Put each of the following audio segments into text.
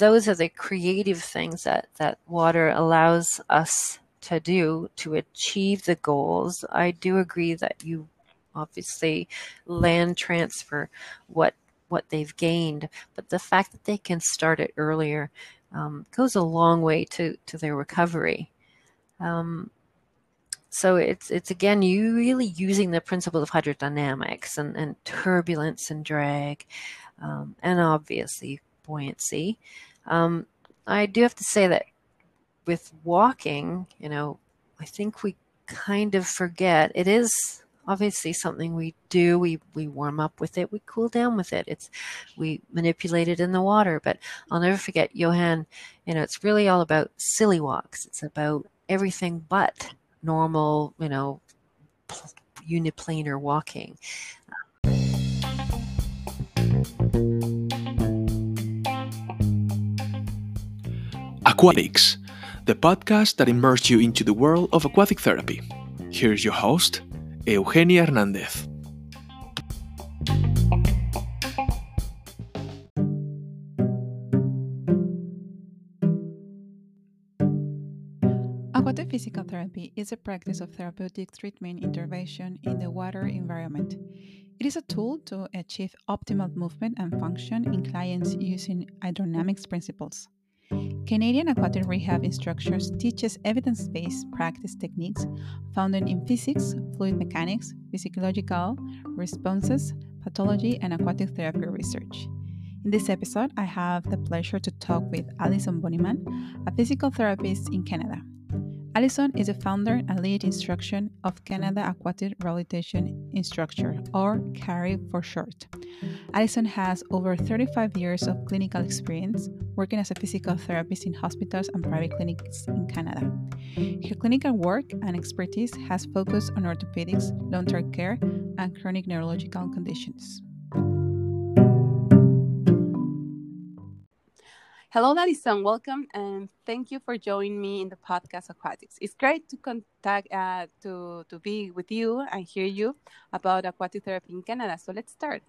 those are the creative things that, that water allows us to do to achieve the goals. I do agree that you obviously land transfer what what they've gained, but the fact that they can start it earlier um, goes a long way to to their recovery. Um, so it's it's again you really using the principle of hydrodynamics and, and turbulence and drag, um, and obviously buoyancy. Um, I do have to say that with walking, you know, I think we kind of forget. It is obviously something we do. We we warm up with it. We cool down with it. It's we manipulate it in the water. But i'll never forget johan you know it's really all about silly walks. It's about everything but normal you know uniplanar walking aquatics the podcast that immerses you into the world of aquatic therapy here's your host Eugenia Hernández. Aquatic physical therapy is a practice of therapeutic treatment intervention in the water environment. It is a tool to achieve optimal movement and function in clients using hydrodynamics principles. Canadian Aquatic Rehab Instructors teaches evidence-based practice techniques founded in physics, fluid mechanics, physiological responses, pathology, and aquatic therapy research. In this episode, I have the pleasure to talk with Alison Bonnyman, a physical therapist in Canada. Alison is a founder and lead instructor of Canada Aquatic Rehabilitation Instructor, or CARI for short. Alison has over 35 years of clinical experience working as a physical therapist in hospitals and private clinics in Canada. Her clinical work and expertise has focused on orthopedics, long term care, and chronic neurological conditions. Hello, Alison. Welcome and thank you for joining me in the podcast Aquatics. It's great to contact uh, to to be with you and hear you about aquatic therapy in Canada. So let's start.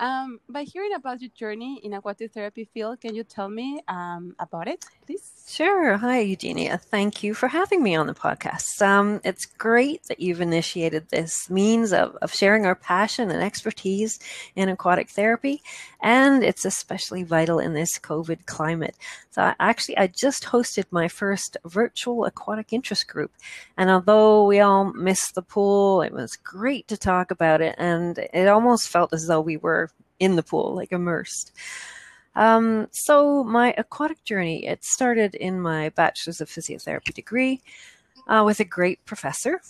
Um, by hearing about your journey in aquatic therapy field, can you tell me um, about it, please? Sure. Hi, Eugenia. Thank you for having me on the podcast. Um, it's great that you've initiated this means of, of sharing our passion and expertise in aquatic therapy, and it's especially vital in this COVID climate. So, I, actually, I just hosted my first virtual aquatic interest group, and although we all missed the pool, it was great to talk about it, and it almost felt as though we were in the pool, like immersed. Um, so my aquatic journey, it started in my bachelor's of physiotherapy degree uh, with a great professor.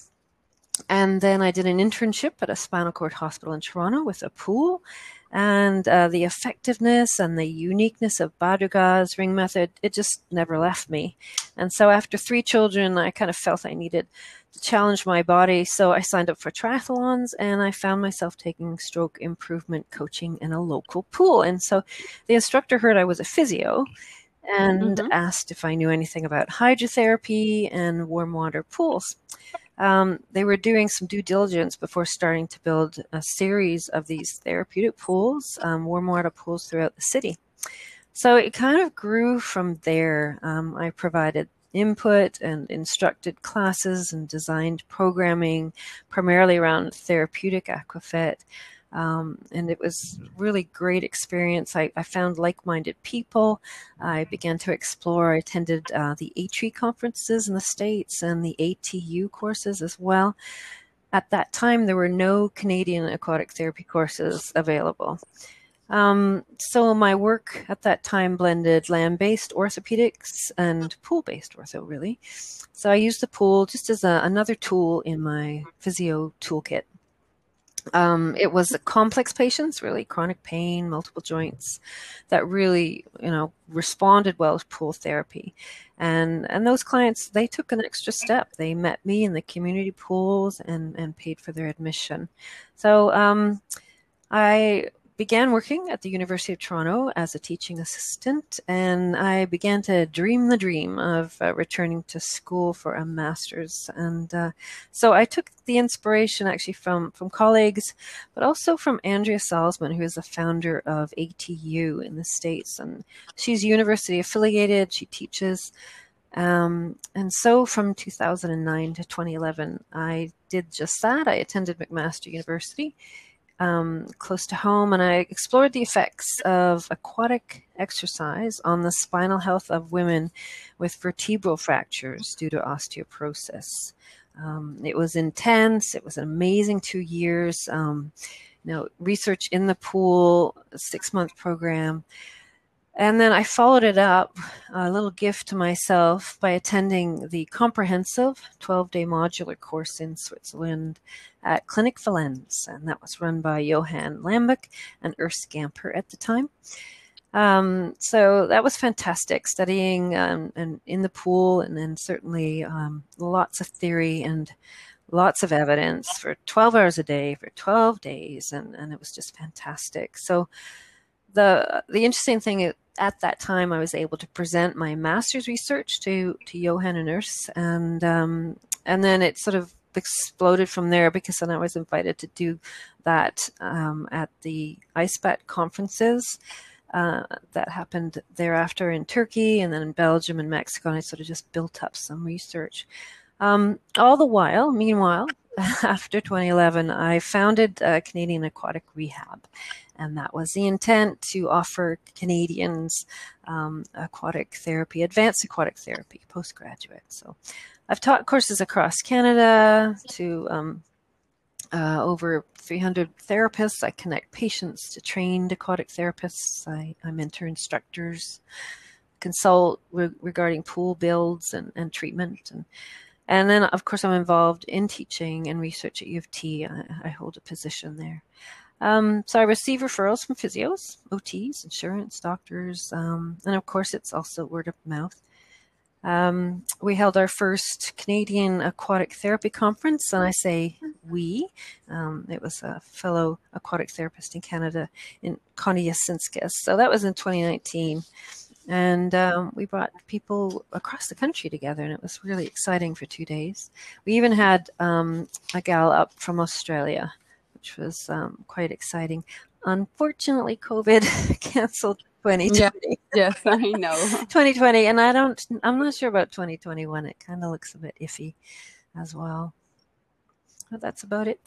And then I did an internship at a spinal cord hospital in Toronto with a pool and uh, the effectiveness and the uniqueness of Bad Ragaz ring method, it just never left me. And so after three children, I kind of felt I needed to challenge my body. So I signed up for triathlons and I found myself taking stroke improvement coaching in a local pool. And so the instructor heard I was a physio and mm-hmm. asked if I knew anything about hydrotherapy and warm water pools um, they were doing some due diligence before starting to build a series of these therapeutic pools, um, warm water pools throughout the city. So it kind of grew from there. Um, I provided input and instructed classes and designed programming primarily around therapeutic aquafit. Um, and it was really great experience. I, I found like-minded people. I began to explore. I attended uh, the ATRI conferences in the states and the ATU courses as well. At that time, there were no Canadian aquatic therapy courses available. Um, so my work at that time blended land-based orthopedics and pool-based ortho, really. So I used the pool just as a, another tool in my physio toolkit. Um, it was complex patients, really chronic pain, multiple joints, that really, you know, responded well to pool therapy. And and those clients, they took an extra step. They met me in the community pools and and paid for their admission. So um, I began working at the University of Toronto as a teaching assistant, and I began to dream the dream of uh, returning to school for a master's. And uh, so I took the inspiration actually from from colleagues, but also from Andrea Salzman, who is the founder of ATU in the states, and she's university affiliated. She teaches. Um, and so from 2009 to 2011, I did just that. I attended McMaster University um, close to home, and I explored the effects of aquatic exercise on the spinal health of women with vertebral fractures due to osteoporosis. Um, it was intense. It was an amazing two years. Um, you know, research in the pool, six month program. And then I followed it up, a little gift to myself, by attending the comprehensive 12 day modular course in Switzerland at Clinic Valens. And that was run by Johan Lambeck and Urs Gamper at the time. Um, so that was fantastic studying um, and in the pool, and then certainly um, lots of theory and lots of evidence for 12 hours a day for 12 days, and, and it was just fantastic. So the the interesting thing at that time, I was able to present my master's research to to Johan and Urs, and um, and then it sort of exploded from there because then I was invited to do that um, at the ISPAT conferences. Uh, that happened thereafter in Turkey and then in Belgium and Mexico, and I sort of just built up some research. Um, all the while, meanwhile, after 2011, I founded uh, Canadian Aquatic Rehab, and that was the intent to offer Canadians um, aquatic therapy, advanced aquatic therapy, postgraduate. So I've taught courses across Canada to um, uh, over 300 therapists. I connect patients to trained aquatic therapists. I, I mentor instructors, consult re- regarding pool builds and, and treatment. And, and then, of course, I'm involved in teaching and research at U of T. I, I hold a position there. Um, so I receive referrals from physios, OTs, insurance, doctors, um, and of course it's also word of mouth. Um, we held our first Canadian Aquatic Therapy Conference, and I say we. Um, it was a fellow aquatic therapist in Canada, in Connie Yasinskis. So that was in 2019. And um, we brought people across the country together, and it was really exciting for two days. We even had um, a gal up from Australia which was um, quite exciting. Unfortunately, COVID canceled 2020. Yeah, yes, I know. 2020, and I don't. I'm not sure about 2021. It kind of looks a bit iffy, as well. But that's about it.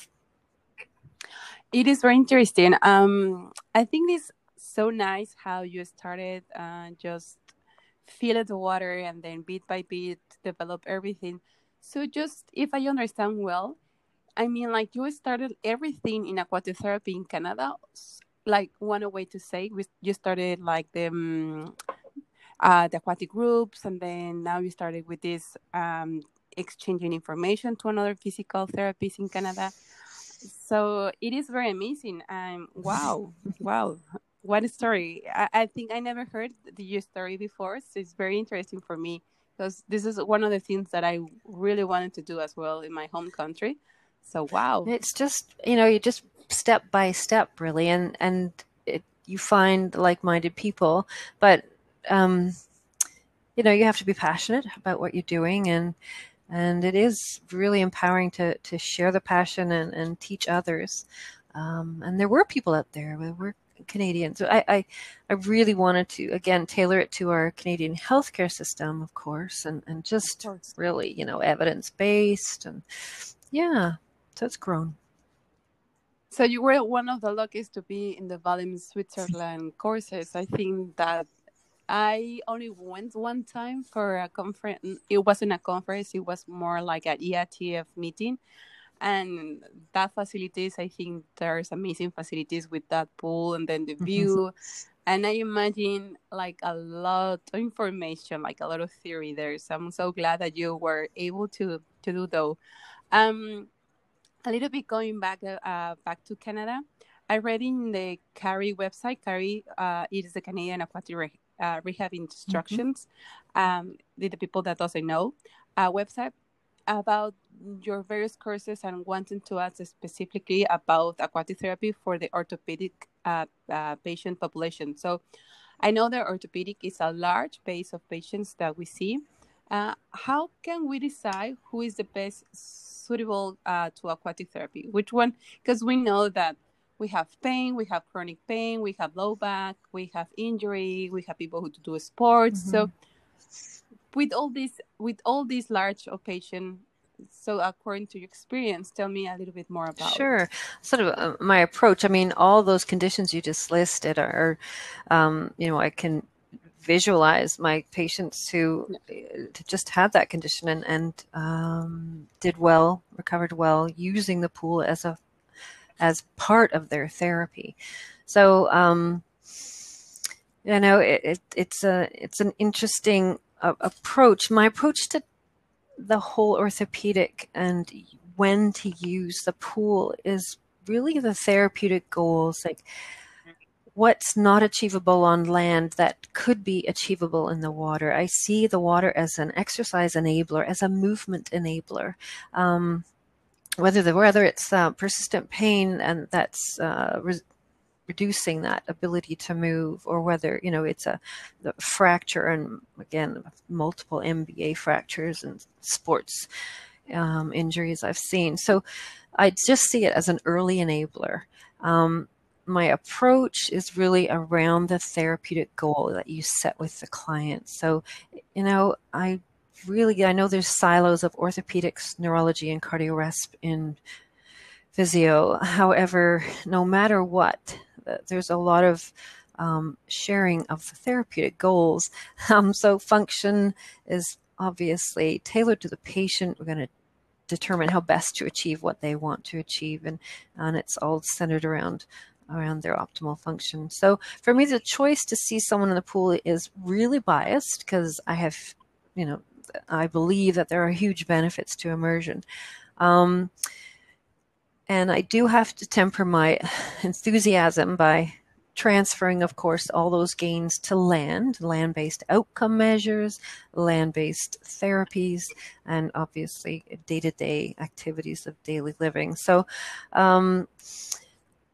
It is very interesting. Um, I think it's so nice how you started uh, just feel the water and then bit by bit develop everything. So just if I understand well, I mean, like you started everything in aquatic therapy in Canada. Like one way to say, we you started like the um, uh, the aquatic groups, and then now you started with this um, exchanging information to another physical therapists in Canada. So it is very amazing. And wow, wow, what a story! I, I think I never heard the story before, so it's very interesting for me because this is one of the things that I really wanted to do as well in my home country. So wow, it's just you know you just step by step really, and and it, you find like-minded people, but um, you know you have to be passionate about what you're doing, and and it is really empowering to to share the passion and and teach others. Um, and there were people out there. There were Canadians. I, I, I really wanted to again tailor it to our Canadian healthcare system, of course, and and just really you know evidence based and yeah. So it's grown. So you were one of the luckiest to be in the Valens Switzerland courses. I think that I only went one time for a conference. It wasn't a conference; it was more like an EATF meeting. And that facilities, I think there's amazing facilities with that pool and then the mm-hmm. view. Mm-hmm. And I imagine like a lot of information, like a lot of theory there. So I'm so glad that you were able to to do though. Um, a little bit going back uh, back to Canada. I read in the CARI website. CARI uh, it is the Canadian Aquatic Re- uh, Rehab Instructions. Mm-hmm. Um, the, people that doesn't know, a website about your various courses and wanting to ask specifically about aquatic therapy for the orthopedic uh, uh, patient population. So I know that orthopedic is a large base of patients that we see. Uh, how can we decide who is the best suitable uh, to aquatic therapy? Which one? Because we know that we have pain, we have chronic pain, we have low back, we have injury, we have people who do sports. Mm-hmm. So with all these with all these large of patient so according to your experience tell me a little bit more about sure. Sort of uh, my approach i mean all those conditions you just listed are um, you know i can visualize my patients who uh, just had that condition and, and um, did well recovered well using the pool as a as part of their therapy. So um, you know it, it, it's a it's an interesting uh, approach. My approach to the whole orthopedic and when to use the pool is really the therapeutic goals like what's not achievable on land that could be achievable in the water. I see the water as an exercise enabler as a movement enabler. Um, whether the whether it's uh, persistent pain and that's uh, reducing that ability to move or whether you know it's a fracture and again multiple mba fractures and sports um, injuries i've seen. So i just see it as an early enabler. Um, my approach is really around the therapeutic goal that you set with the client. So you know i really i know there's silos of orthopedics neurology and cardiorespiratory in physio. However no matter what there's a lot of um, sharing of therapeutic goals. Um, so function is obviously tailored to the patient. We're going to determine how best to achieve what they want to achieve, and and it's all centered around around their optimal function. So for me, the choice to see someone in the pool is really biased because I have, you know, I believe that there are huge benefits to immersion. Um, and I do have to temper my enthusiasm by transferring, of course, all those gains to land, land based outcome measures, land based therapies, and obviously day to day activities of daily living. So, um,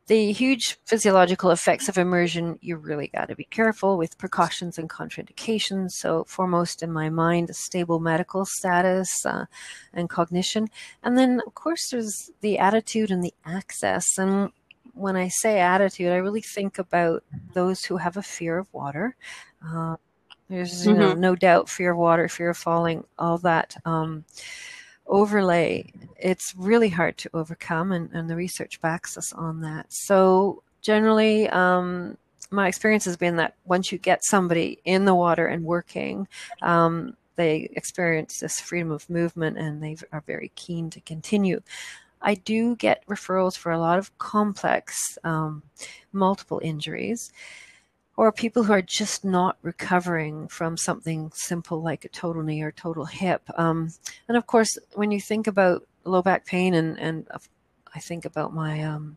the huge physiological effects of immersion, you really got to be careful with precautions and contraindications. So, foremost in my mind, a stable medical status uh, and cognition. And then, of course, there's the attitude and the access. And when I say attitude, I really think about those who have a fear of water. Uh, there's mm-hmm. you know, no doubt fear of water, fear of falling, all that. Um, overlay, it's really hard to overcome, and, and the research backs us on that. So, generally, um, my experience has been that once you get somebody in the water and working, um, they experience this freedom of movement and they are very keen to continue. I do get referrals for a lot of complex, um, multiple injuries or people who are just not recovering from something simple like a total knee or total hip. Um, and of course, when you think about low back pain, and, and I think about my um,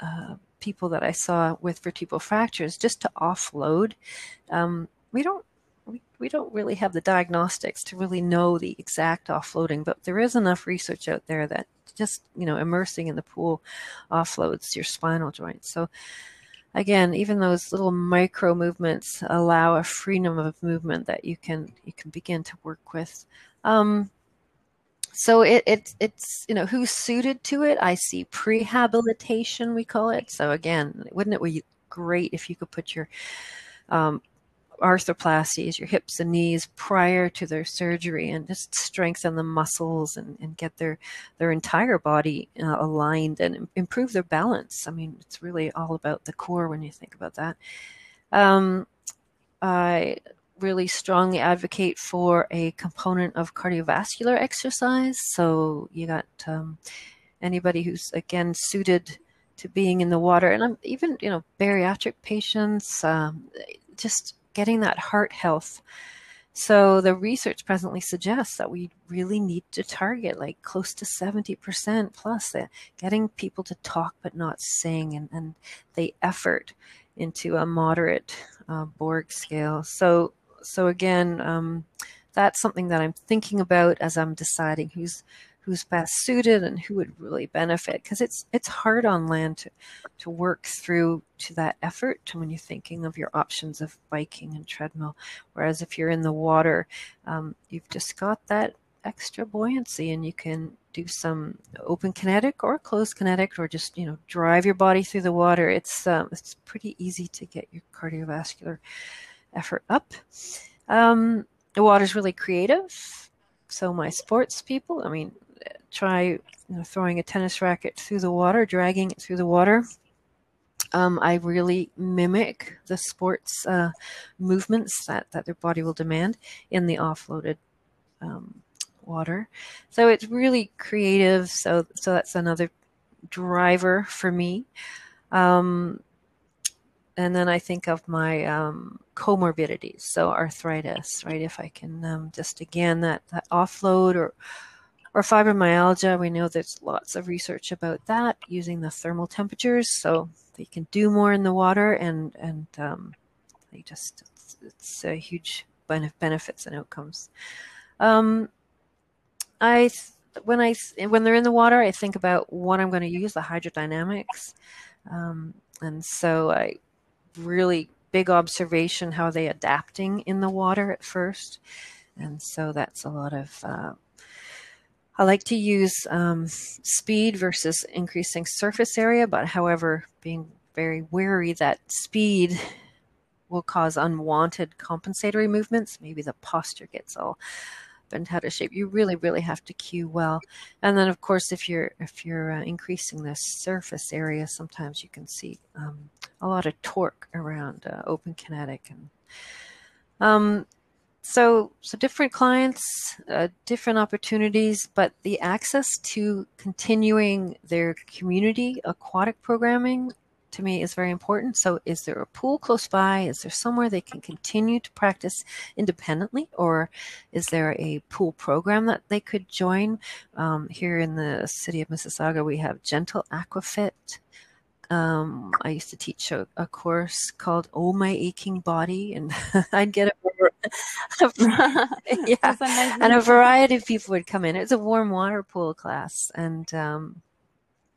uh, people that I saw with vertebral fractures, just to offload, um, we don't. We, we don't really have the diagnostics to really know the exact offloading, but there is enough research out there that just you know immersing in the pool offloads your spinal joints. So again, even those little micro movements allow a freedom of movement that you can you can begin to work with. Um, so it, it it's you know who's suited to it. I see prehabilitation we call it. So again, wouldn't it be great if you could put your um, arthroplasties, your hips and knees prior to their surgery and just strengthen the muscles and, and get their, their entire body uh, aligned and improve their balance. I mean, it's really all about the core when you think about that. Um, I really strongly advocate for a component of cardiovascular exercise. So you got um, anybody who's again suited to being in the water, and I'm even you know bariatric patients, um, just getting that heart health. So the research presently suggests that we really need to target like close to 70% plus getting people to talk but not sing and, and the effort into a moderate uh, Borg scale. So, so again, um, that's something that I'm thinking about as I'm deciding who's who's best suited and who would really benefit because it's it's hard on land to to work through to that effort to when you're thinking of your options of biking and treadmill. Whereas if you're in the water um, you've just got that extra buoyancy and you can do some open kinetic or closed kinetic or just you know drive your body through the water. It's um, it's pretty easy to get your cardiovascular effort up. Um, the water's really creative. So my sports people i mean try you know, throwing a tennis racket through the water, dragging it through the water. Um, I really mimic the sports uh, movements that, that their body will demand in the offloaded um, water. So it's really creative. So so that's another driver for me. Um, and then I think of my um, comorbidities, so arthritis, right? If I can um, just again that that offload or or fibromyalgia, we know there's lots of research about that using the thermal temperatures, so they can do more in the water, and and um, they just it's, it's a huge benefits and outcomes. Um, I when I when they're in the water, I think about what I'm going to use the hydrodynamics, um, and so I really big observation how they adapting in the water at first, and so that's a lot of uh, I like to use um, speed versus increasing surface area, but however, being very wary that speed will cause unwanted compensatory movements. Maybe the posture gets all bent out of shape. You really, really have to cue well. And then, of course, if you're if you're uh, increasing the surface area, sometimes you can see um, a lot of torque around uh, open kinetic and um, so so different clients uh, different opportunities but the access to continuing their community aquatic programming to me is very important. So is there a pool close by? Is there somewhere they can continue to practice independently? Or is there a pool program that they could join? Um, here in the city of mississauga we have gentle aquafit. Um, I used to teach a, a, course called "Oh My Aching Body," and I'd get a, yeah, and a variety of people would come in. It was a warm water pool class, and um,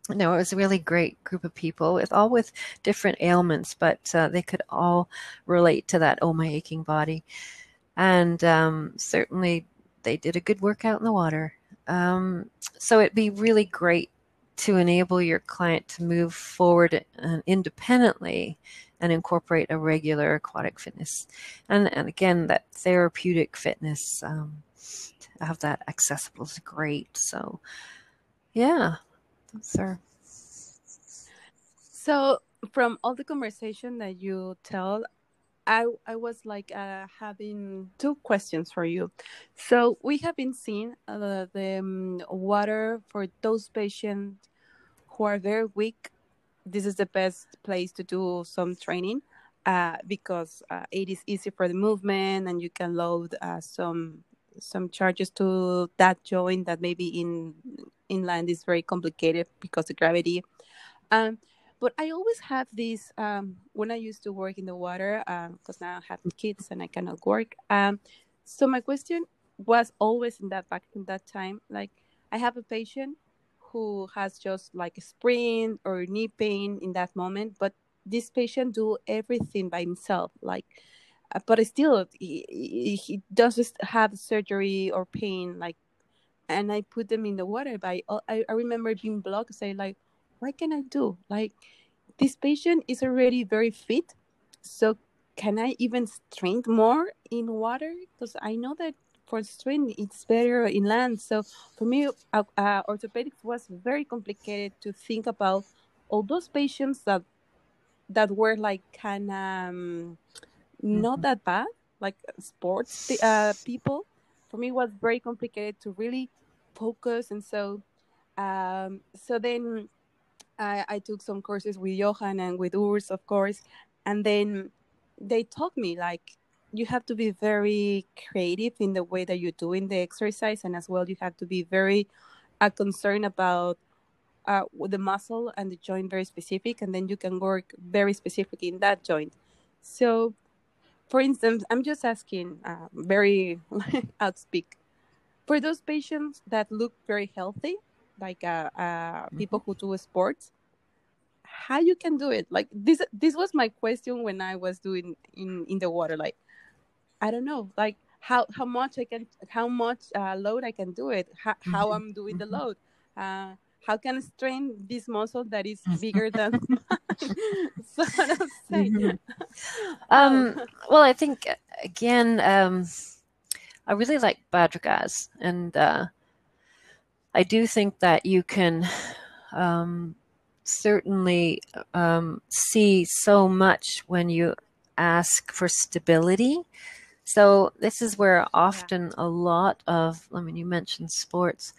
no, it was a really great group of people with all with different ailments, but uh, they could all relate to that "Oh My Aching Body," and um, certainly they did a good workout in the water. Um, so it'd be really great to enable your client to move forward uh, independently and incorporate a regular aquatic fitness. And, and again, that therapeutic fitness, um, to have that accessible is great. So, yeah, that's our. So, from all the conversation that you tell, I I was like uh, having two questions for you. So we have been seeing uh, the um, water for those patients who are very weak. This is the best place to do some training uh, because uh, it is easy for the movement and you can load uh, some some charges to that joint that maybe in inland is very complicated because of gravity. Um, but I always have this um, when I used to work in the water because um, now I have kids and I cannot work. Um, so my question was always in that back in that time, like I have a patient who has just like a sprain or knee pain in that moment, but this patient do everything by himself, like. Uh, but still, he, he doesn't have surgery or pain, like and I put them in the water. But I, I remember being blocked, say like, what can I do? Like, this patient is already very fit, so can I even strength more in water? Because I know that for strength it's better in land. So for me, uh, uh, orthopedics was very complicated to think about all those patients that that were like kind of um, not mm-hmm. that bad, like sports uh, people. For me, it was very complicated to really focus, and so um, so then I, I took some courses with Johan and with Urs, of course, and then they taught me like you have to be very creative in the way that you're doing the exercise, and as well you have to be very uh, concerned about uh, the muscle and the joint very specific, and then you can work very specific in that joint. So, for instance, I'm just asking, uh, very outspeak. for those patients that look very healthy, like uh, uh, people who do sports, how you can do it? Like this, this was my question when I was doing in in the water. Like, I don't know, like how how much I can, how much uh, load I can do it, how, how I'm doing the load. Uh, how can I strain this muscle that is bigger than so say. Um, well, I think again, um, I really like Bad Ragaz, and uh, I do think that you can um, certainly um, see so much when you ask for stability. So this is where often a lot of, I mean, you mentioned sports.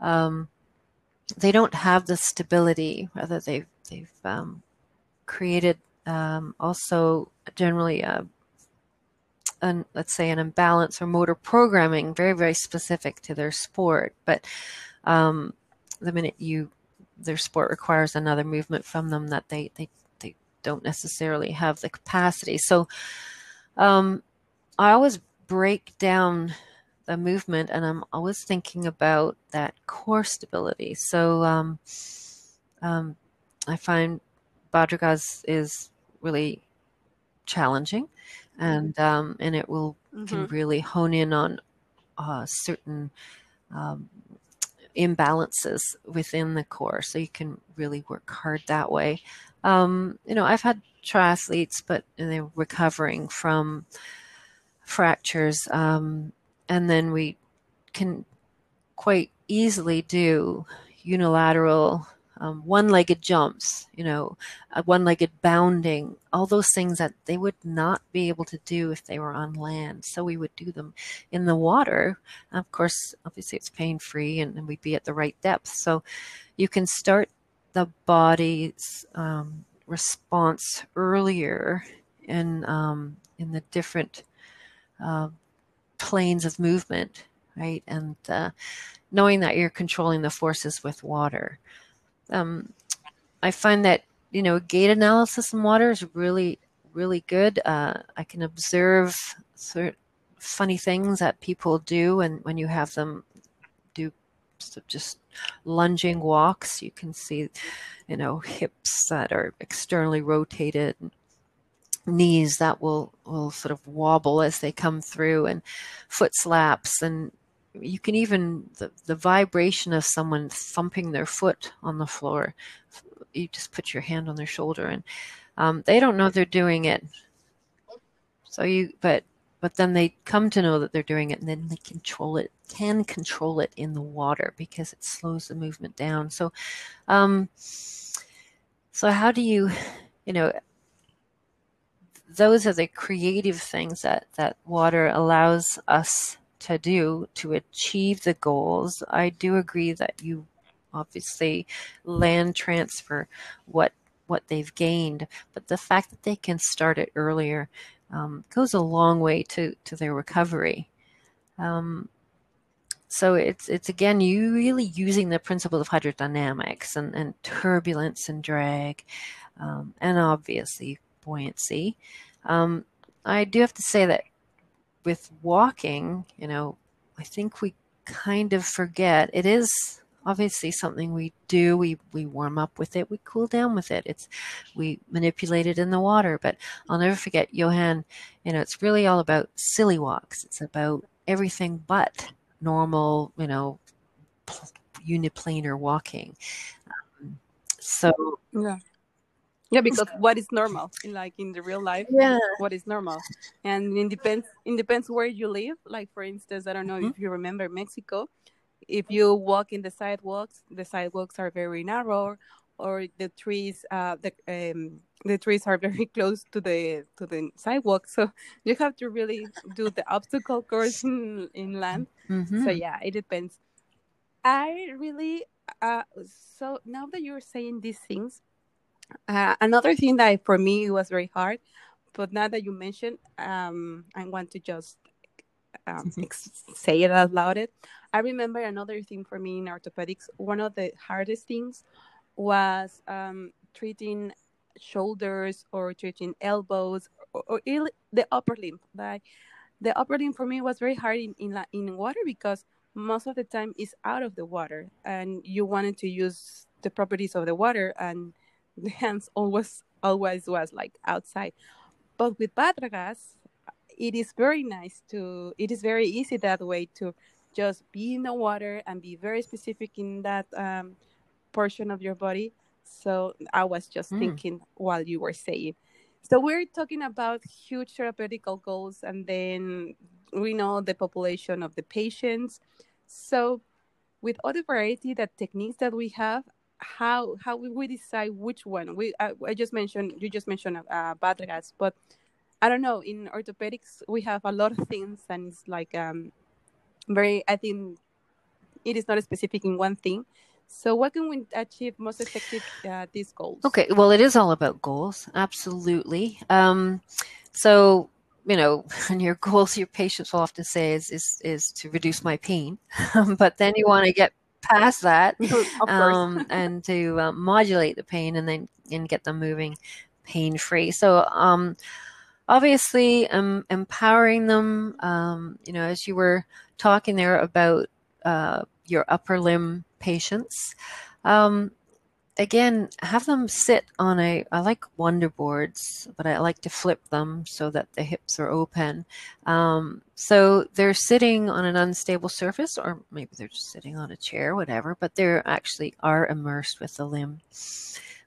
Um, they don't have the stability. Rather, they've they've um, created um, also generally a, an, let's say an imbalance or motor programming, very very specific to their sport. But um, the minute you their sport requires another movement from them that they they they don't necessarily have the capacity. So um, I always break down the movement and I'm always thinking about that core stability. So um, um, I find Bad Ragaz is really challenging and um, and it will mm-hmm. can really hone in on uh, certain um, imbalances within the core. So you can really work hard that way. Um, you know i've had triathletes but they're recovering from fractures um, and then we can quite easily do unilateral um, one-legged jumps, you know, one-legged bounding, all those things that they would not be able to do if they were on land. So we would do them in the water. Of course, obviously it's pain-free and, and we'd be at the right depth. So you can start the body's um, response earlier in um, in the different uh, planes of movement, right? And uh, knowing that you're controlling the forces with water. Um, I find that you know gait analysis in water is really really good. Uh, I can observe sort of funny things that people do, and when you have them do just lunging walks, you can see you know hips that are externally rotated. Knees that will will sort of wobble as they come through, and foot slaps, and you can even the, the vibration of someone thumping their foot on the floor you just put your hand on their shoulder and um, they don't know they're doing it. So you but but then they come to know that they're doing it and then they control it can control it in the water because it slows the movement down. So um so how do you you know those are the creative things that that water allows us to do to achieve the goals. I do agree that you obviously land transfer what what they've gained, but the fact that they can start it earlier um, goes a long way to to their recovery. Um, so it's it's again you really using the principle of hydrodynamics and, and turbulence and drag, um, and obviously buoyancy. Um, I do have to say that with walking, you know, I think we kind of forget. It is obviously something we do. We we warm up with it. We cool down with it. It's we manipulate it in the water. But i'll never forget johan you know it's really all about silly walks. It's about everything but normal you know uniplanar walking. Um, so yeah yeah because what is normal like in the real life yeah. what is normal? And it depends it depends where you live. Like for instance i don't know mm-hmm. if you remember mexico if you walk in the sidewalks the sidewalks are very narrow or the trees uh the um the trees are very close to the to the sidewalk. So you have to really do the obstacle course in in land. Mm-hmm. so yeah it depends. I really uh so now that you're saying these things uh, another thing that for me was very hard, but now that you mentioned, um, I want to just um, say it out loud. It. I remember another thing for me in orthopedics. One of the hardest things was um, treating shoulders or treating elbows or, or the upper limb. Like the upper limb for me was very hard in in, in water because most of the time is out of the water and you wanted to use the properties of the water and the hands always always was like outside. But with Bad Ragaz it is very nice to it is very easy that way to just be in the water and be very specific in that um, portion of your body. So i was just mm. thinking while you were saying. So we're talking about huge therapeutical goals and then we know the population of the patients. So with all the variety that techniques that we have how how we, decide which one we I, I just mentioned you just mentioned uh, Bad Ragaz, but I don't know in orthopedics we have a lot of things and it's like um very I think it is not specific in one thing so, what can we achieve most effective uh, these goals? Okay, well, it is all about goals, absolutely. Um, so, you know, and your goals, your patients will often say is is is to reduce my pain, but then you want to get past that um, and to uh, modulate the pain and then and get them moving pain free. So, um, obviously, um, empowering them. Um, you know, as you were talking there about uh, your upper limb patients. Um, again, have them sit on a, I like wonder boards, but I like to flip them so that the hips are open. Um, so they're sitting on an unstable surface, or maybe they're just sitting on a chair, whatever, but they actually are immersed with the limb.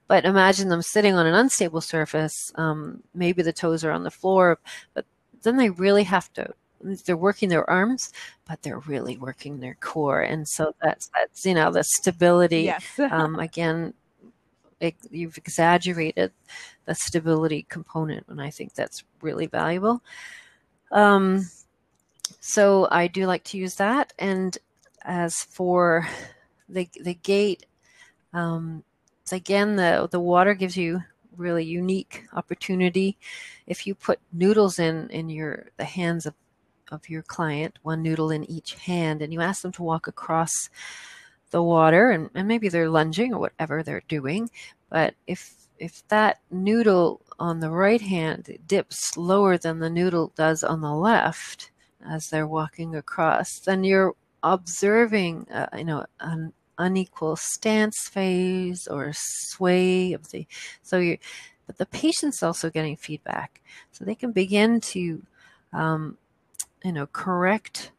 But imagine them sitting on an unstable surface. Um, maybe the toes are on the floor, but then they really have to they're working their arms, but they're really working their core. And so that's that's you know the stability. Yes. um, again, it, you've exaggerated the stability component, and I think that's really valuable. Um, so I do like to use that. And as for the the gait, um, again the the water gives you really unique opportunity if you put noodles in in your the hands of of your client, one noodle in each hand, and you ask them to walk across the water, and, and maybe they're lunging or whatever they're doing. But if if that noodle on the right hand dips lower than the noodle does on the left as they're walking across, then you're observing, uh, you know, an unequal stance phase or sway of the. So you, but the patient's also getting feedback, so they can begin to um, you know correct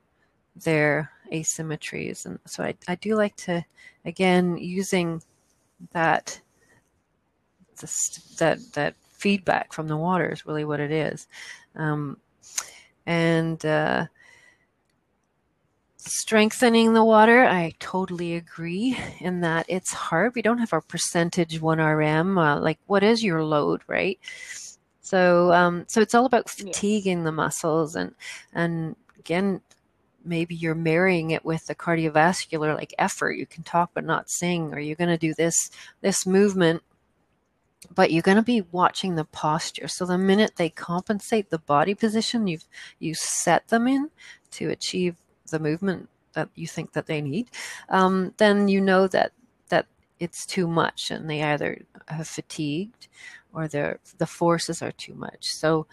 their asymmetries. And so I, I do like to again using that that that feedback from the water is really what it is. Um, and uh, strengthening the water i totally agree in that it's hard. We don't have our percentage 1rm uh, like what is your load right so, um, so it's all about fatiguing yeah. the muscles, and and again, maybe you're marrying it with the cardiovascular like effort. You can talk but not sing, or you're going to do this this movement, but you're going to be watching the posture. So the minute they compensate the body position you've you set them in to achieve the movement that you think that they need, um, then you know that that it's too much, and they either have fatigued or the the forces are too much. So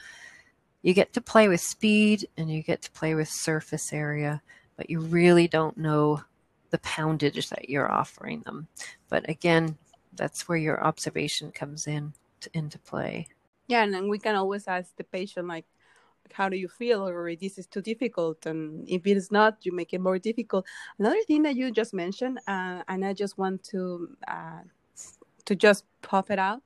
you get to play with speed and you get to play with surface area, but you really don't know the poundage that you're offering them. But again, that's where your observation comes in to, into play. Yeah, and we can always ask the patient like how do you feel or this is too difficult and if it is not you make it more difficult another thing that you just mentioned uh, and i just want to uh, to just pop it out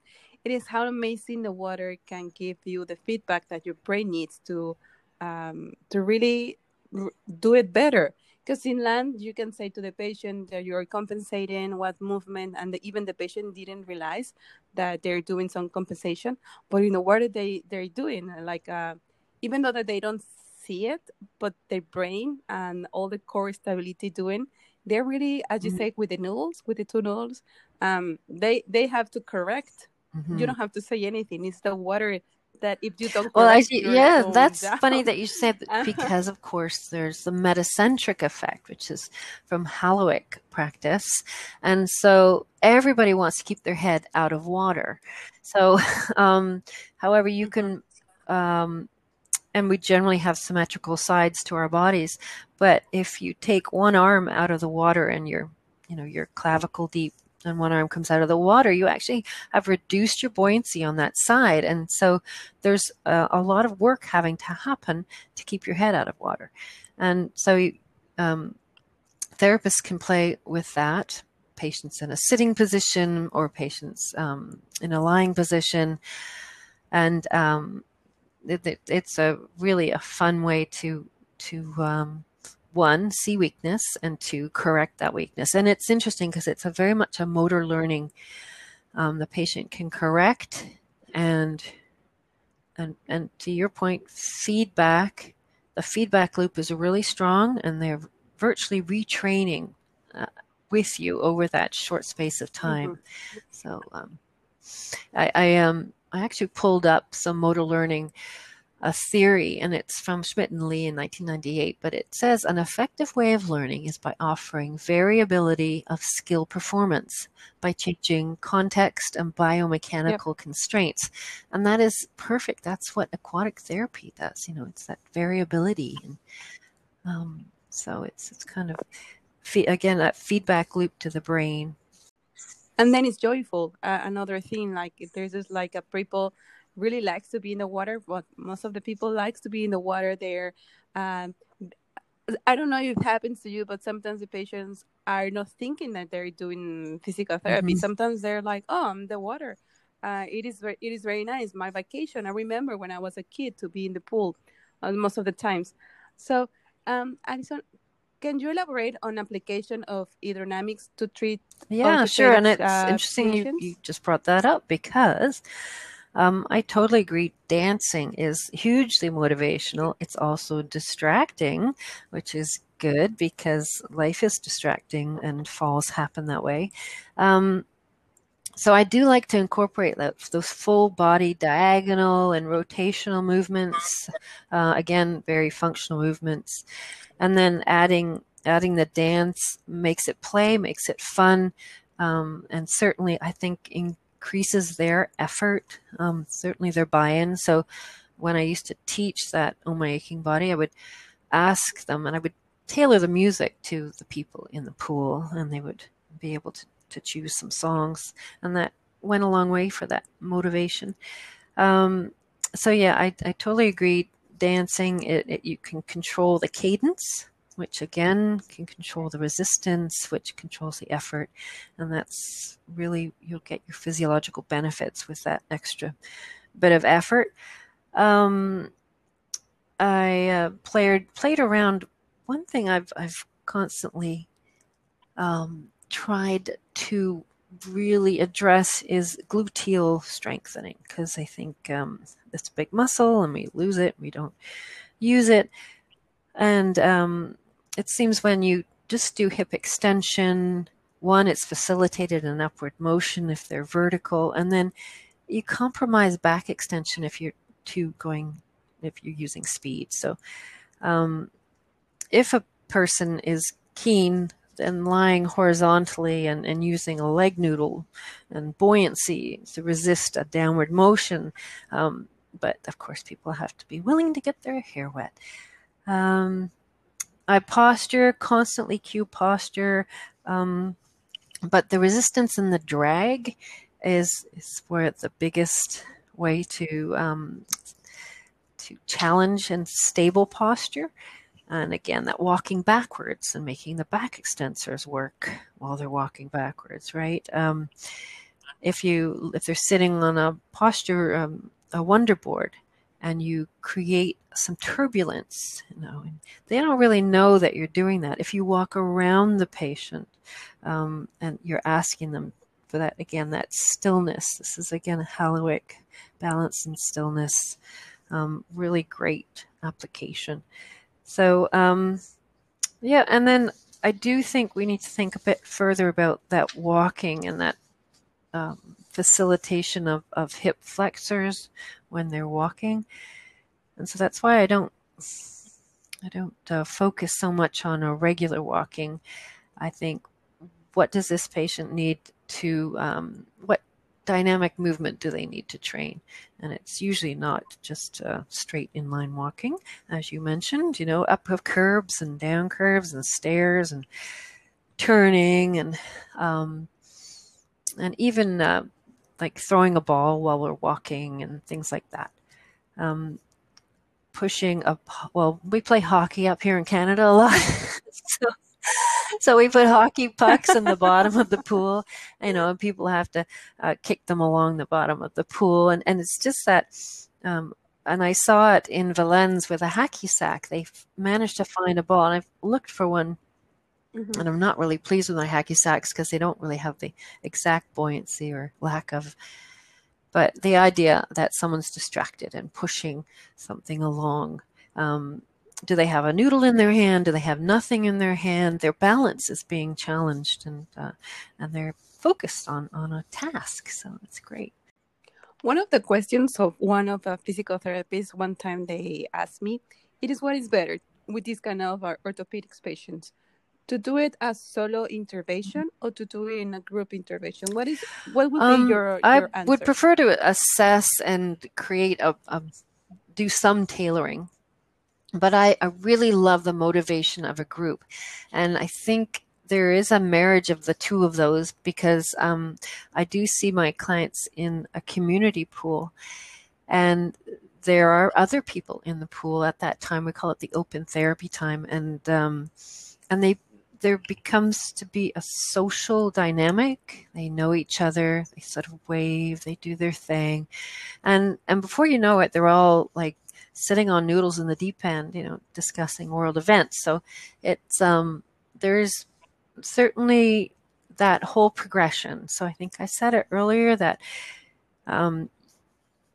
it is how amazing the water can give you the feedback that your brain needs to um, to really r- do it better. Because in land, you can say to the patient that you're compensating what movement, and the, even the patient didn't realize that they're doing some compensation. But you know what are they they're doing? Like uh, even though that they don't see it, but their brain and all the core stability doing, they're really, as you mm-hmm. say, with the noodles, with the two noodles, um, they they have to correct Mm-hmm. You don't have to say anything. It's the water that if you don't well I see, yeah that's down. funny that you said that because of course there's the metacentric effect which is from Halliwick practice and so everybody wants to keep their head out of water so um, however you can um, and we generally have symmetrical sides to our bodies. But if you take one arm out of the water and you're, you know, your clavicle deep and one arm comes out of the water, you actually have reduced your buoyancy on that side. And so there's a, a lot of work having to happen to keep your head out of water. And so um, therapists can play with that. Patients in a sitting position or patients um, in a lying position. And um, it, it, it's a really a fun way to to um, one see weakness and two, correct that weakness and it's interesting because it's a very much a motor learning um, the patient can correct and and and to your point feedback the feedback loop is really strong and they're virtually retraining uh, with you over that short space of time mm-hmm. so um, I, I um I actually pulled up some motor learning a theory, and it's from Schmidt and Lee in 1998, but it says an effective way of learning is by offering variability of skill performance by changing context and biomechanical yep. constraints. And that is perfect. That's what aquatic therapy does. You know, it's that variability. And um, so it's, it's kind of, again, that feedback loop to the brain. And then it's joyful. Uh, another thing, like there's just like a people really likes to be in the water. But most of the people likes to be in the water there. Um, I don't know if it happens to you, but sometimes the patients are not thinking that they're doing physical therapy. Mm-hmm. Sometimes they're like, "Oh, I'm the water. Uh, it is very, it is very nice. My vacation. I remember when I was a kid to be in the pool, uh, most of the times." So, um, Alison, can you elaborate on application of hydrodynamics to treat? Yeah, sure. And it's uh, interesting you, you just brought that up because um, I totally agree. Dancing is hugely motivational. It's also distracting, which is good because life is distracting and falls happen that way. Um, so I do like to incorporate that, those full body diagonal and rotational movements. Uh, again, very functional movements, and then adding adding the dance makes it play, makes it fun, um, and certainly I think in increases their effort, um, certainly their buy-in. So when I used to teach that Oh My Aching Body, I would ask them and I would tailor the music to the people in the pool and they would be able to, to choose some songs and that went a long way for that motivation. Um, so yeah, I, I totally agree. Dancing, it, it, you can control the cadence which again can control the resistance, which controls the effort. And that's really, you'll get your physiological benefits with that extra bit of effort. Um, I uh, played played around. One thing I've I've constantly um, tried to really address is gluteal strengthening because I think um, it's a big muscle and we lose it, we don't use it, and um, it seems when you just do hip extension, one, it's facilitated an upward motion if they're vertical, and then you compromise back extension if you're too going, if you're using speed. So, um, if a person is keen and lying horizontally and, and using a leg noodle and buoyancy to resist a downward motion, um, but of course, people have to be willing to get their hair wet. Um, I posture, constantly cue posture, um, but the resistance and the drag is is where the biggest way to um, to challenge and stable posture. And again, that walking backwards and making the back extensors work while they're walking backwards, right? Um, if you if they're sitting on a posture um, a wonder board, and you create some turbulence, you know, they don't really know that you're doing that. If you walk around the patient um, and you're asking them for that, again, that stillness, this is again Halliwick, balance and stillness, um, really great application. So, um, yeah, and then I do think we need to think a bit further about that walking and that um, facilitation of, of hip flexors when they're walking. And so that's why I don't I don't uh, focus so much on a regular walking. I think what does this patient need to um, what dynamic movement do they need to train? And it's usually not just uh, straight inline walking, as you mentioned, you know, up of curbs and down curves and stairs and turning and um, and even uh, like throwing a ball while we're walking and things like that. Um, pushing up, well, we play hockey up here in Canada a lot. so so we put hockey pucks in the bottom of the pool, you know, people have to uh, kick them along the bottom of the pool. And, and it's just that, um, and I saw it in Valens with a hacky sack. They managed to find a ball, and I've looked for one, mm-hmm. and I'm not really pleased with my hacky sacks because they don't really have the exact buoyancy or lack of. But the idea that someone's distracted and pushing something along um, do they have a noodle in their hand? Do they have nothing in their hand? Their balance is being challenged, and uh, and they're focused on on a task. So it's great. One of the questions of one of the physical therapists one time they asked me, it is what is better with this kind of orthopedics patients to do it as solo intervention or to do it in a group intervention what is what would um, be your, your i answer? would prefer to assess and create a, a do some tailoring but I, I really love the motivation of a group. And I think there is a marriage of the two of those because um, I do see my clients in a community pool, and there are other people in the pool at that time. We call it the open therapy time, and um, and they there becomes to be a social dynamic. They know each other. They sort of wave. They do their thing, and and before you know it, they're all like sitting on noodles in the deep end, you know, discussing world events. So it's um, there's certainly that whole progression. So I think I said it earlier that um,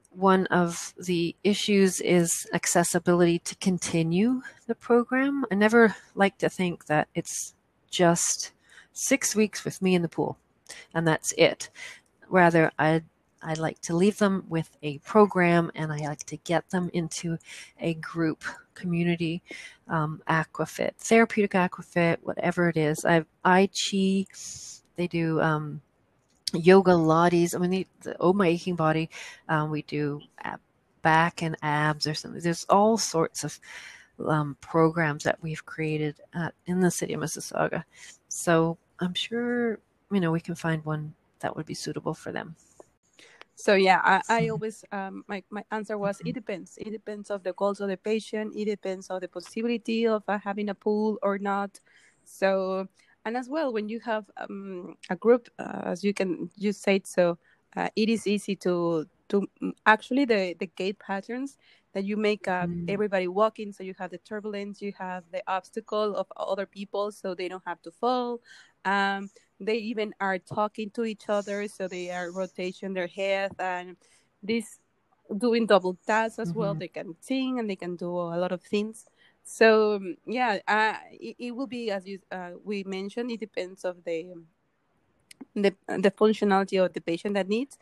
one of the issues is accessibility to continue the program. I never like to think that it's just six weeks with me in the pool and that's it. Rather, I'd I like to leave them with a program and I like to get them into a group community um, aquafit, therapeutic aquafit, whatever it is. I've Ai Chi, they do um, yogalates. I mean, the, Oh My Aching Body, um, we do back and abs or something. There's all sorts of um, programs that we've created at, in the city of Mississauga. So I'm sure, you know, we can find one that would be suitable for them. So yeah i, I always um, my, my answer was it depends. It depends of the goals of the patient. It depends of the possibility of uh, having a pool or not. So and as well when you have um, a group uh, as you can you said so uh, it is easy to to mm, actually the the gait patterns that you make uh, mm. everybody walking so you have the turbulence you have the obstacle of other people so they don't have to fall um, they even are talking to each other so they are rotation their head and this doing double tasks as mm-hmm. well they can sing and they can do a lot of things so yeah uh, it, it, will be as you uh, we mentioned it depends of the the the functionality of the patient that needs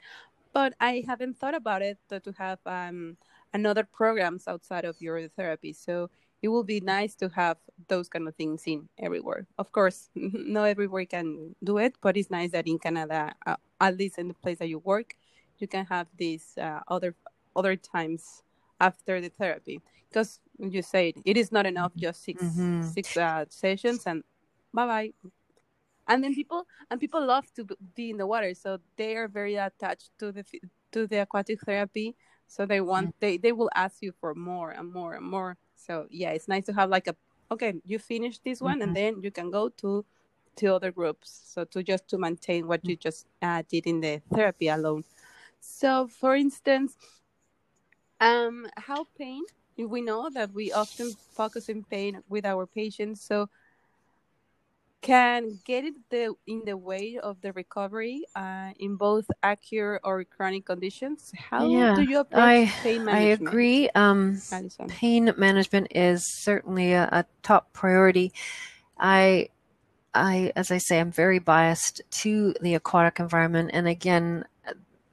but i haven't thought about it to, to have um another programs outside of your therapy so it will be nice to have those kind of things in everywhere. Of course, not everywhere can do it, but it's nice that in Canada, uh, at least in the place that you work, you can have these uh, other other times after the therapy. Because you said it is not enough just 6 mm-hmm. six uh, sessions and bye bye. And then people and people love to be in the water, so they are very attached to the to the aquatic therapy. So they want mm-hmm. they they will ask you for more and more and more so yeah, it's nice to have like a okay, you finish this one, mm-hmm. and then you can go to to other groups. So to just to maintain what you just uh, did in the therapy alone. So for instance, um, how pain? We know that we often focus in pain with our patients. So can get it the, in the way of the recovery uh, in both acute or chronic conditions. How yeah, do you approach I, pain management? I agree. Um, pain management is certainly a, a, top priority. I, I, as I say, I'm very biased to the aquatic environment, and again,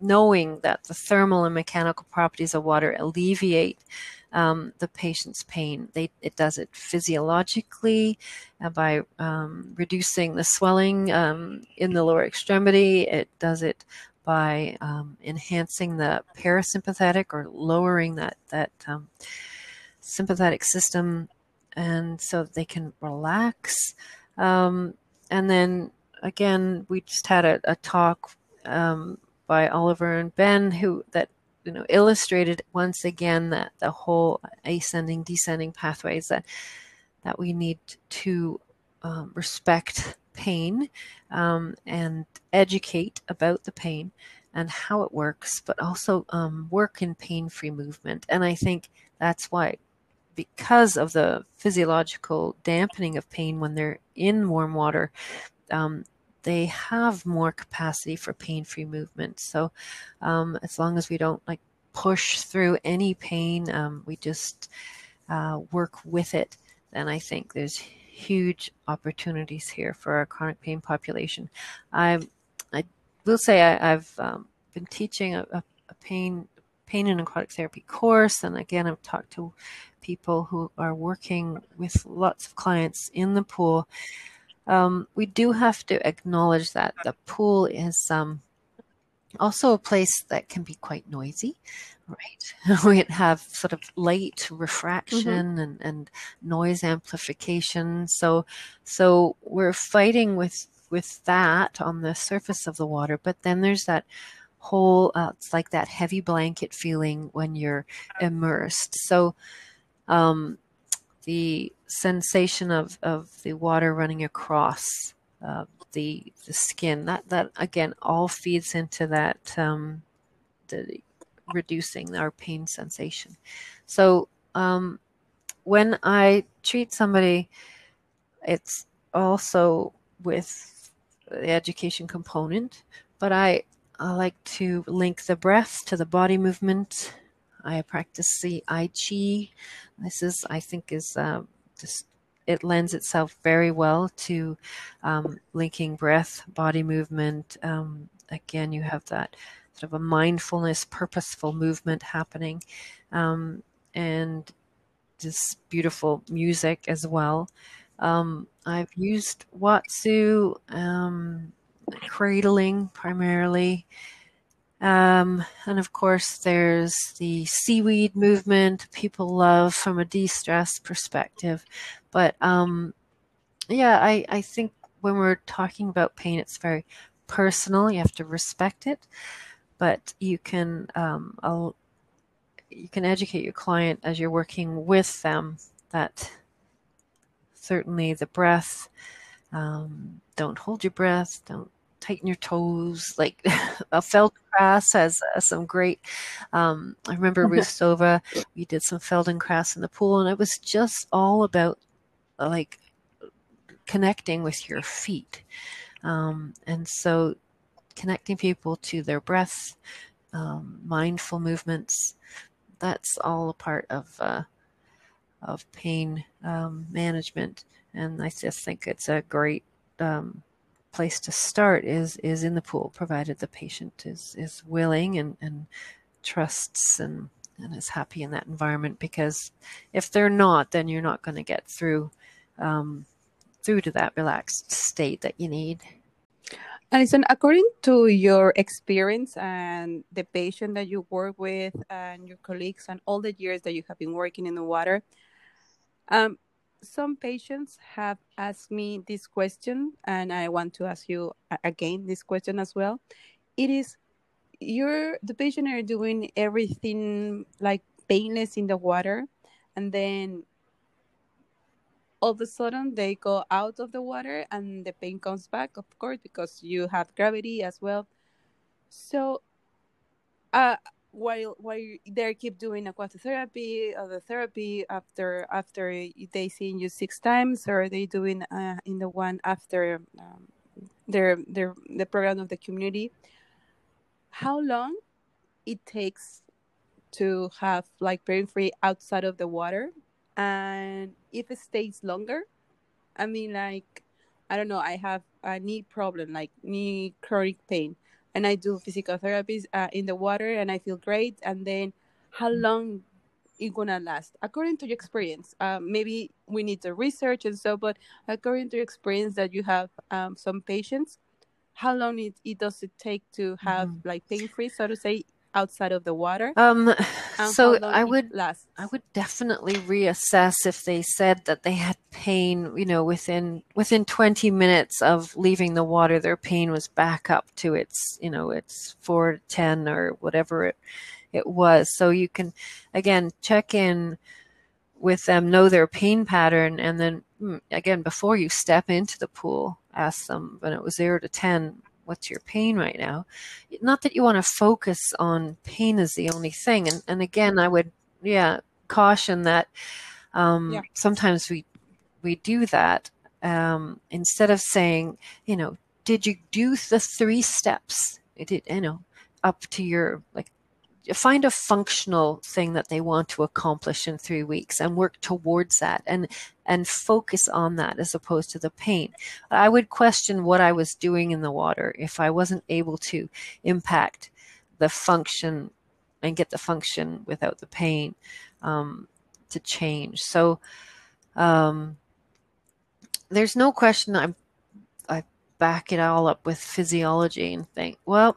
knowing that the thermal and mechanical properties of water alleviate um, the patient's pain. They, it does it physiologically uh, by um, reducing the swelling um, in the lower extremity. It does it by um, enhancing the parasympathetic or lowering that that um, sympathetic system, and so they can relax. And then again, we just had a, a talk um, by Oliver and Ben who that you know illustrated once again that the whole ascending descending pathways that that we need to um, respect pain um, and educate about the pain and how it works, but also um, work in pain free movement. And I think that's why, because of the physiological dampening of pain when they're in warm water, um, they have more capacity for pain free movement. So, um, as long as we don't like push through any pain, um, we just uh, work with it, then I think there's huge opportunities here for our chronic pain population. I I will say I, have um, been teaching a, a, a, pain pain and aquatic therapy course, and again I've talked to people who are working with lots of clients in the pool. Um, we do have to acknowledge that the pool is um, also a place that can be quite noisy right we have sort of light mm-hmm. refraction mm-hmm. and, and noise amplification so so we're fighting with with that on the surface of the water but then there's that whole uh, it's like that heavy blanket feeling when you're immersed so um, the sensation of, of the water running across uh, the the skin. That that again all feeds into that um, the reducing our pain sensation. So um, when I treat somebody, it's also with the education component, but I, I like to link the breath to the body movement. I practice the Ai Chi. This is, I think, is uh, just it lends itself very well to um, linking breath, body movement. Um, again, you have that sort of a mindfulness, purposeful movement happening, um, and this beautiful music as well. Um, I've used Watsu, um, cradling primarily. Um, and of course, there's the seaweed movement people love from a de stress perspective. But um, yeah, I, I think when we're talking about pain, it's very personal. You have to respect it, but you can um, you can educate your client as you're working with them that certainly the breath. Um, don't hold your breath. Don't tighten your toes. Like a Feldenkrais has uh, some great. Um, I remember Sova, we did some Feldenkrais in the pool, and it was just all about uh, like connecting with your feet. Um, and so connecting people to their breath, um, mindful movements, that's all a part of uh, of pain um, management. And I just think it's a great um, place to start is is in the pool, provided the patient is is willing and, and trusts and and is happy in that environment. Because if they're not, then you're not going to get through um, through to that relaxed state that you need. Alison, according to your experience and the patient that you work with and your colleagues and all the years that you have been working in the water, um, some patients have asked me this question, and I want to ask you again this question as well. It is you're the patient are doing everything like painless in the water, and then all of a sudden they go out of the water and the pain comes back, of course, because you have gravity as well. So, uh, while while they keep doing aquatherapy or the therapy after after they see you six times or are they doing uh, in the one after um, their their the program of the community? How long it takes to have like pain free outside of the water? And if it stays longer i mean like i don't know i have a knee problem like knee chronic pain and I do physical therapies uh, in the water and I feel great. And then how long it gonna last according to your experience um, maybe we need to research and so but according to your experience that you have um, some patients how long it, it does it take to have mm-hmm. like pain free, so to say, outside of the water? Um, so I would lasts? I would definitely reassess if they said that they had pain. You know, within within 20 minutes of leaving the water, their pain was back up to its you know its four to ten or whatever it it was. So you can again check in with them, know their pain pattern, and then hmm, again before you step into the pool, ask them when it was zero to ten what's your pain right now not that you want to focus on pain as the only thing and, and again i would yeah caution that um, yeah. sometimes we we do that um, instead of saying you know did you do the three steps It did you know up to your like find a functional thing that they want to accomplish in three weeks and work towards that and and focus on that as opposed to the pain. I would question what i was doing in the water if i wasn't able to impact the function and get the function without the pain um, to change. So um, there's no question i i back it all up with physiology and think well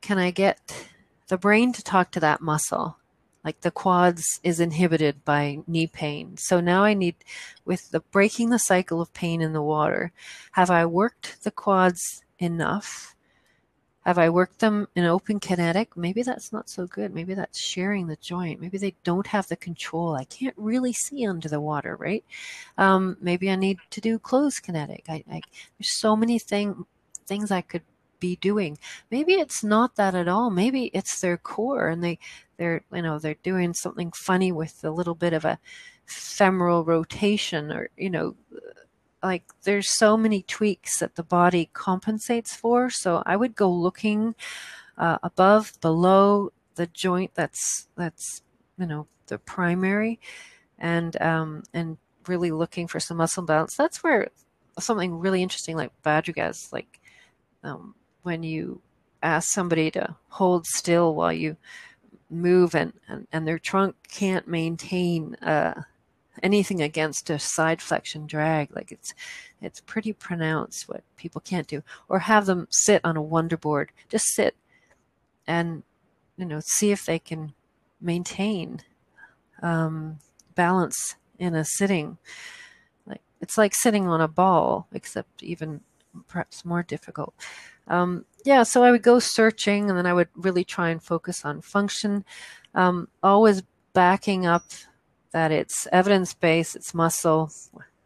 can i get the brain to talk to that muscle. Like the quads is inhibited by knee pain. So now I need, with the breaking the cycle of pain in the water, have I worked the quads enough? Have I worked them in open kinetic? Maybe that's not so good. Maybe that's sharing the joint. Maybe they don't have the control. I can't really see under the water, right? Um, maybe I need to do closed kinetic. I, I, there's so many thing, things I could be doing. Maybe it's not that at all. Maybe it's their core and they they're you know they're doing something funny with a little bit of a femoral rotation or you know like there's so many tweaks that the body compensates for. So I would go looking uh, above, below the joint that's that's you know the primary, and um, and really looking for some muscle balance. That's where something really interesting like Bad Ragaz, like um, when you ask somebody to hold still while you move and, and, and their trunk can't maintain uh, anything against a side flexion drag like it's it's pretty pronounced what people can't do. Or have them sit on a wonder board. Just sit and you know see if they can maintain um, balance in a sitting. Like it's like sitting on a ball except even perhaps more difficult um, yeah, so I would go searching and then I would really try and focus on function, um, always backing up that it's evidence based, it's muscle.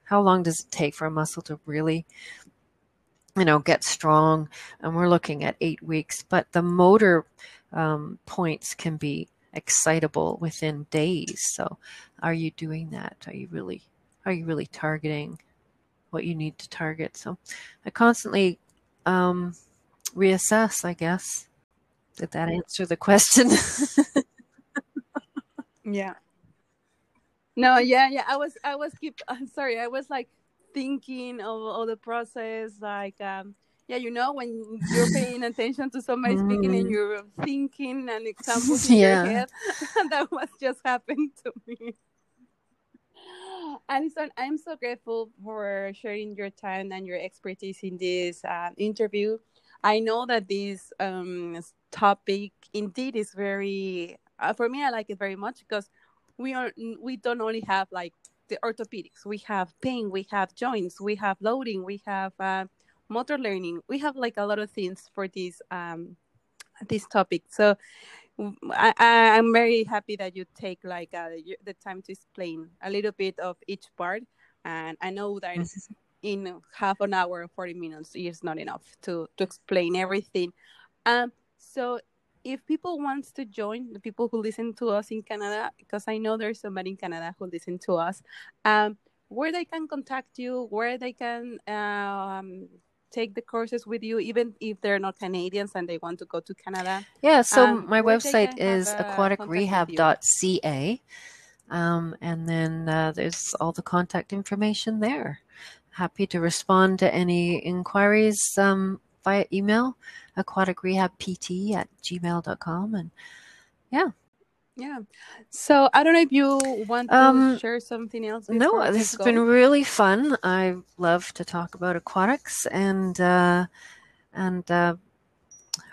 How long does it take for a muscle to really, you know, get strong? And we're looking at eight weeks, but the motor um, points can be excitable within days. So, are you doing that? Are you really, are you really targeting what you need to target? So, I constantly um, reassess, I guess. Did that answer the question? yeah. No, yeah, yeah. I was, I was keep. I'm sorry. I was like thinking of all the process, like, um, yeah, you know, when you're paying attention to somebody mm. speaking and mm. you're thinking and examples in yeah. your head, that was just happened to me. Alison, I'm so grateful for sharing your time and your expertise in this uh, interview. I know that this um, topic indeed is very uh, for me. I like it very much because we are we don't only have like the orthopedics. We have pain. We have joints. We have loading. We have uh, motor learning. We have like a lot of things for this um, this topic. So I, am very happy that you take like uh, the time to explain a little bit of each part. And I know that in half an hour 40 minutes is not enough to to explain everything. Um so if people wants to join the people who listen to us in canada because i know there's somebody in canada who listen to us um where they can contact you where they can um take the courses with you even if they're not canadians and they want to go to canada yeah so um, my website is aquaticrehab.ca um, and then uh, there's all the contact information there happy to respond to any inquiries um, via email, aquaticrehabpt at gmail.com. And yeah. Yeah. So I don't know if you want to um, share something else. No, this has go? been really fun. I love to talk about aquatics and, uh, and uh,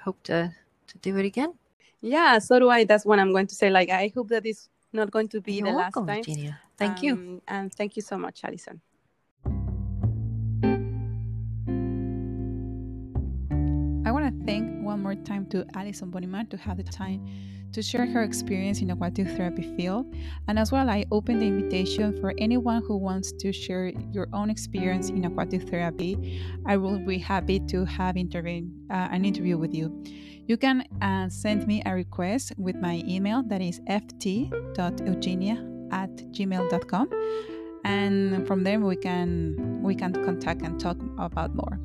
hope to to do it again. Yeah, so do I. That's what I'm going to say. Like, I hope that it's not going to be You're the welcome, last time. Virginia. Thank you. Um, And thank you so much, Alison. Want to thank one more time to Alison Boniman to have the time to share her experience in aquatic therapy field. And as well, I open the invitation for anyone who wants to share your own experience in aquatic therapy. I will be happy to have intervene, uh, an interview with you. You can uh, send me a request with my email that is ft.eugenia at gmail.com. And from there we can we can contact and talk about more.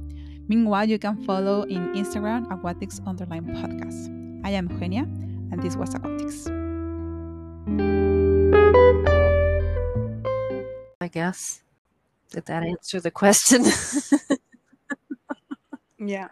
Meanwhile, you can follow in Instagram Aquatics Underline Podcast. I am Eugenia, and this was Aquatics. I guess. Did that answer the question? Yeah.